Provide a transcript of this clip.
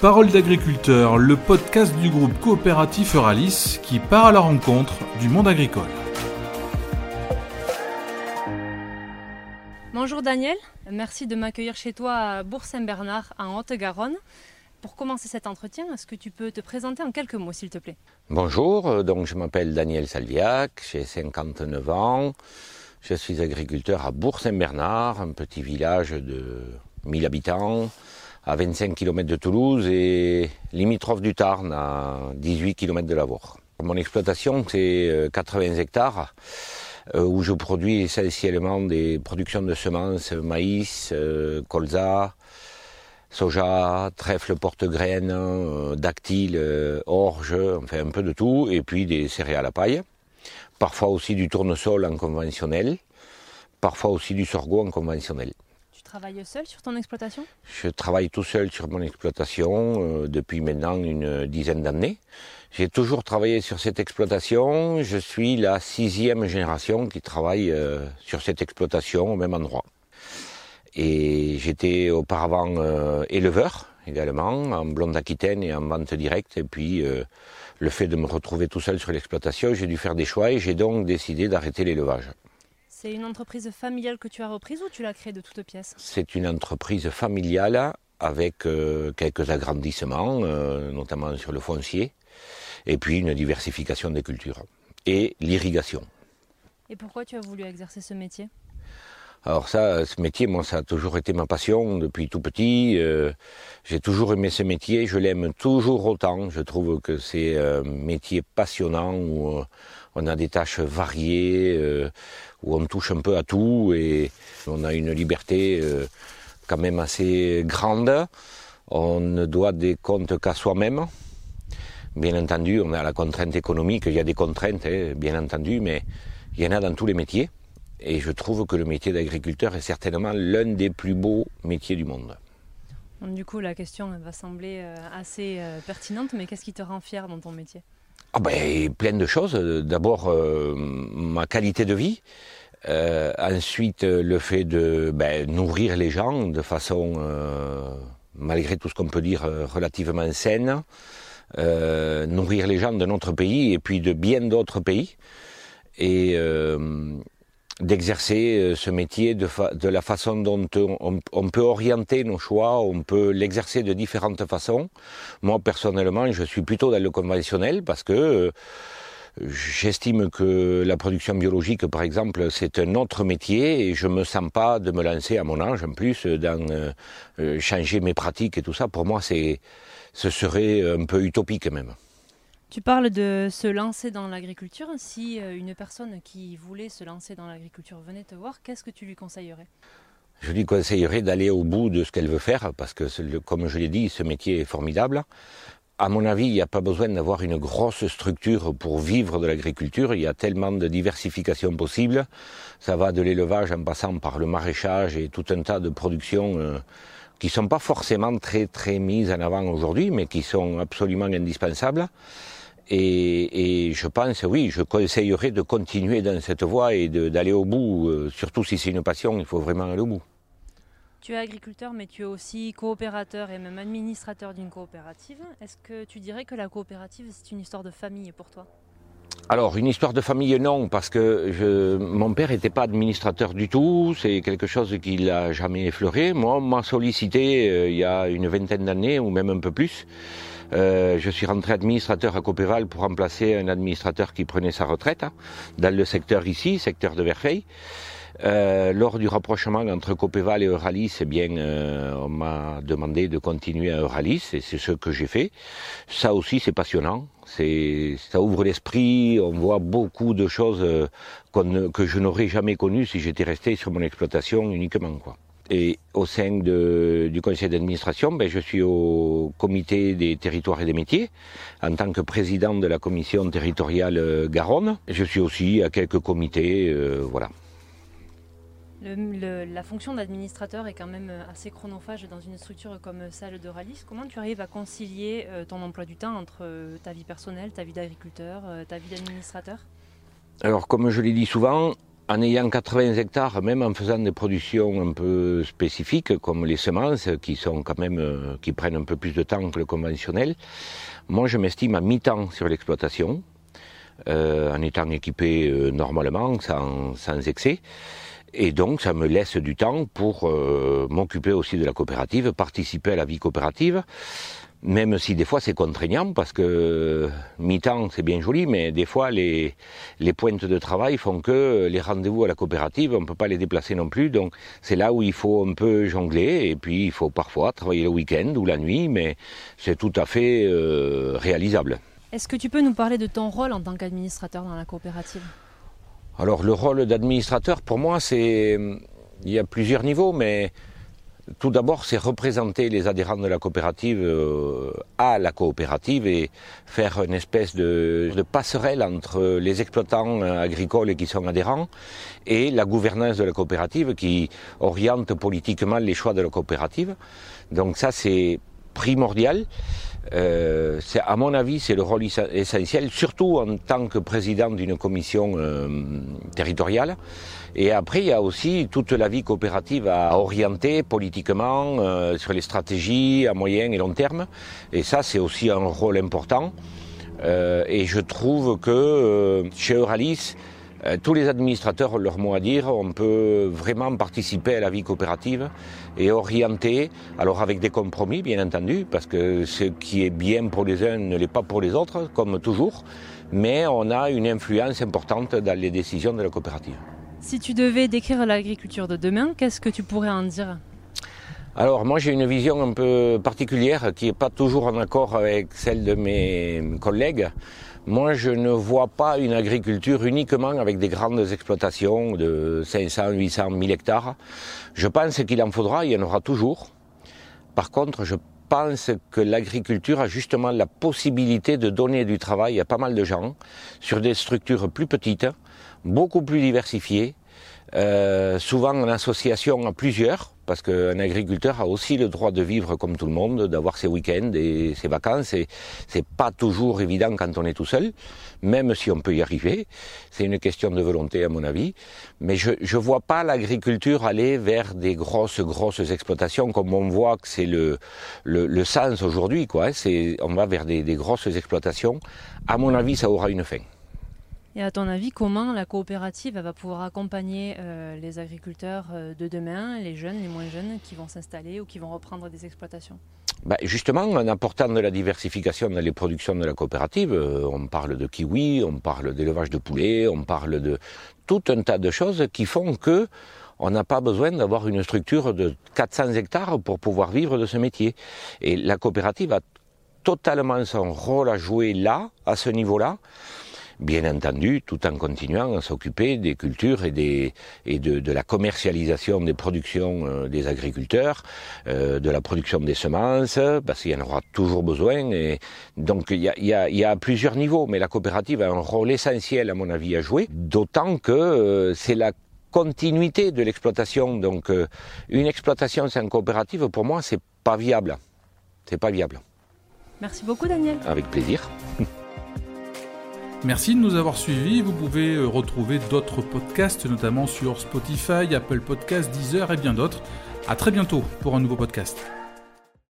Parole d'agriculteur, le podcast du groupe coopératif Euralis qui part à la rencontre du monde agricole. Bonjour Daniel, merci de m'accueillir chez toi à Bourg-Saint-Bernard en Haute-Garonne. Pour commencer cet entretien, est-ce que tu peux te présenter en quelques mots s'il te plaît? Bonjour, euh, donc je m'appelle Daniel Salviac, j'ai 59 ans, je suis agriculteur à Bourg-Saint-Bernard, un petit village de 1000 habitants, à 25 km de Toulouse et limitrophe du Tarn, à 18 km de Lavour. Mon exploitation, c'est 80 euh, hectares euh, où je produis essentiellement des productions de semences, maïs, euh, colza, soja, trèfle porte-graines, dactyle, orge, enfin un peu de tout, et puis des céréales à paille. Parfois aussi du tournesol en conventionnel, parfois aussi du sorgho en conventionnel travailles seul sur ton exploitation? Je travaille tout seul sur mon exploitation euh, depuis maintenant une dizaine d'années. J'ai toujours travaillé sur cette exploitation. Je suis la sixième génération qui travaille euh, sur cette exploitation au même endroit. Et j'étais auparavant euh, éleveur également, en blonde aquitaine et en vente directe. Et puis le fait de me retrouver tout seul sur l'exploitation, j'ai dû faire des choix et j'ai donc décidé d'arrêter l'élevage. C'est une entreprise familiale que tu as reprise ou tu l'as créée de toutes pièces C'est une entreprise familiale avec euh, quelques agrandissements, euh, notamment sur le foncier, et puis une diversification des cultures et l'irrigation. Et pourquoi tu as voulu exercer ce métier? Alors ça, ce métier, moi, ça a toujours été ma passion depuis tout petit. Euh, j'ai toujours aimé ce métier, je l'aime toujours autant. Je trouve que c'est un métier passionnant où on a des tâches variées, où on touche un peu à tout et on a une liberté euh, quand même assez grande. On ne doit des comptes qu'à soi-même. Bien entendu, on a la contrainte économique, il y a des contraintes, hein, bien entendu, mais il y en a dans tous les métiers. Et je trouve que le métier d'agriculteur est certainement l'un des plus beaux métiers du monde. Du coup, la question va sembler euh, assez euh, pertinente, mais qu'est-ce qui te rend fier dans ton métier? Ah ben, plein de choses. D'abord, euh, ma qualité de vie. Euh, ensuite, le fait de ben, nourrir les gens de façon, euh, malgré tout ce qu'on peut dire, relativement saine. nourrir les gens de notre pays et puis de bien d'autres pays. Et d'exercer euh, ce métier de, de, la façon dont on, peut orienter nos choix, on peut l'exercer de différentes façons. Moi, personnellement, je suis plutôt dans le conventionnel parce que euh, J'estime que la production biologique, par exemple, c'est un autre métier et je me sens pas de me lancer à mon âge, en plus, dans euh, changer mes pratiques et tout ça. Pour moi, c'est, ce serait un peu utopique même. Tu parles de se lancer dans l'agriculture. Si euh, une personne qui voulait se lancer dans l'agriculture venait te voir, qu'est-ce que tu lui conseillerais? Je lui conseillerais d'aller au bout de ce qu'elle veut faire, parce que, comme je l'ai dit, ce métier est formidable. À mon avis, il n'y a pas besoin d'avoir une grosse structure pour vivre de l'agriculture. Il y a tellement de diversification possible. Ça va de l'élevage en passant par le maraîchage et tout un tas de productions euh, qui ne sont pas forcément très très mises en avant aujourd'hui, mais qui sont absolument indispensables. Et, je pense, oui, je conseillerais de continuer dans cette voie et d'aller au bout, euh, surtout si c'est une passion, il faut vraiment aller au bout. Tu es agriculteur, mais tu es aussi coopérateur et même administrateur d'une coopérative. Est-ce que tu dirais que la coopérative, c'est une histoire de famille pour toi? Alors, une histoire de famille, non, parce que mon père n'était pas administrateur du tout, c'est quelque chose qu'il n'a jamais effleuré. Moi, on m'a sollicité euh, il y a une vingtaine d'années, ou même un peu plus, euh, je suis rentré administrateur à Copéval pour remplacer un administrateur qui prenait sa retraite hein, dans le secteur ici, secteur de Verfeil. Euh, lors du rapprochement entre Copéval et Euralis, eh bien, on m'a demandé de continuer à Euralis et c'est ce que j'ai fait. Ça aussi, c'est passionnant. Ça ouvre l'esprit. On voit beaucoup de choses que je n'aurais jamais connues si j'étais resté sur mon exploitation uniquement. Et au sein du conseil d'administration, ben, je suis au comité des territoires et des métiers en tant que président de la commission territoriale euh, Garonne. Je suis aussi à quelques comités, euh, voilà. La fonction d'administrateur est quand même assez chronophage dans une structure comme celle de Ralis. Comment tu arrives à concilier euh, ton emploi du temps entre ta vie personnelle, ta vie d'agriculteur, ta vie d'administrateur? Alors, comme je l'ai dit souvent, en ayant 80 hectares, même en faisant des productions un peu spécifiques comme les semences, qui sont quand même, euh, qui prennent un peu plus de temps que le conventionnel, moi je m'estime à mi-temps sur l'exploitation, euh, en étant équipé euh, normalement, sans, excès. Et donc ça me laisse du temps pour m'occuper aussi de la coopérative, participer à la vie coopérative même si des fois c'est contraignant parce que mi-temps c'est bien joli, mais des fois les, les pointes de travail font que les rendez-vous à la coopérative, on ne peut pas les déplacer non plus, donc c'est là où il faut un peu jongler, et puis il faut parfois travailler le week-end ou la nuit, mais c'est tout à fait euh, réalisable. Est-ce que tu peux nous parler de ton rôle en tant qu'administrateur dans la coopérative? Alors le rôle d'administrateur, pour moi, c'est... Il y a plusieurs niveaux, mais tout d'abord, c'est représenter les adhérents de la coopérative euh, à la coopérative et faire une espèce de, passerelle entre les exploitants agricoles qui sont adhérents et la gouvernance de la coopérative qui oriente politiquement les choix de la coopérative. Donc ça, c'est primordial. Euh, à mon avis, c'est le rôle essentiel, surtout en tant que président d'une commission euh, territoriale. Et après, il y a aussi toute la vie coopérative à orienter politiquement euh, sur les stratégies à moyen et long terme. Et ça, c'est aussi un rôle important. Euh, et je trouve que chez Euralis, tous les administrateurs ont leur mot à dire. On peut vraiment participer à la vie coopérative et orienter, alors avec des compromis bien entendu, parce que ce qui est bien pour les uns ne l'est pas pour les autres, comme toujours, mais on a une influence importante dans les décisions de la coopérative. Si tu devais décrire l'agriculture de demain, qu'est-ce que tu pourrais en dire? Alors moi j'ai une vision un peu particulière qui n'est pas toujours en accord avec celle de mes collègues. Moi, je ne vois pas une agriculture uniquement avec des grandes exploitations de 500, 800, 1000 hectares. Je pense qu'il en faudra, il y en aura toujours. Par contre, je pense que l'agriculture a justement la possibilité de donner du travail à pas mal de gens sur des structures plus petites, beaucoup plus diversifiées, euh, souvent en association à plusieurs, parce qu'un agriculteur a aussi le droit de vivre comme tout le monde, d'avoir ses week-ends et ses vacances. Et c'est pas toujours évident quand on est tout seul, même si on peut y arriver. C'est une question de volonté, à mon avis. Mais je je vois pas l'agriculture aller vers des grosses grosses exploitations comme on voit que c'est le, le, le sens aujourd'hui. Quoi. C'est on va vers des, des grosses exploitations. À mon avis, ça aura une fin. Et à ton avis, comment la coopérative va pouvoir accompagner euh, les agriculteurs euh, de demain, les jeunes, les moins jeunes, qui vont s'installer ou qui vont reprendre des exploitations? Bah Justement, en apportant de la diversification dans les productions de la coopérative, euh, on parle de kiwi, on parle d'élevage de poulets, on parle de tout un tas de choses qui font que on n'a pas besoin d'avoir une structure de 400 hectares pour pouvoir vivre de ce métier. Et la coopérative a totalement son rôle à jouer là, à ce niveau-là bien entendu, tout en continuant à s'occuper des cultures et, des, et de, de la commercialisation des productions euh, des agriculteurs, euh, de la production des semences, parce qu'il y en aura toujours besoin. Et donc il y a, y, a, y a, plusieurs niveaux, mais la coopérative a un rôle essentiel, à mon avis, à jouer, d'autant que euh, c'est la continuité de l'exploitation. Donc une exploitation sans coopérative, pour moi, c'est pas viable. C'est pas viable. Merci beaucoup, Daniel. Avec plaisir. Merci de nous avoir suivis. Vous pouvez euh, retrouver d'autres podcasts, notamment sur Spotify, Apple Podcasts, Deezer et bien d'autres. À très bientôt pour un nouveau podcast.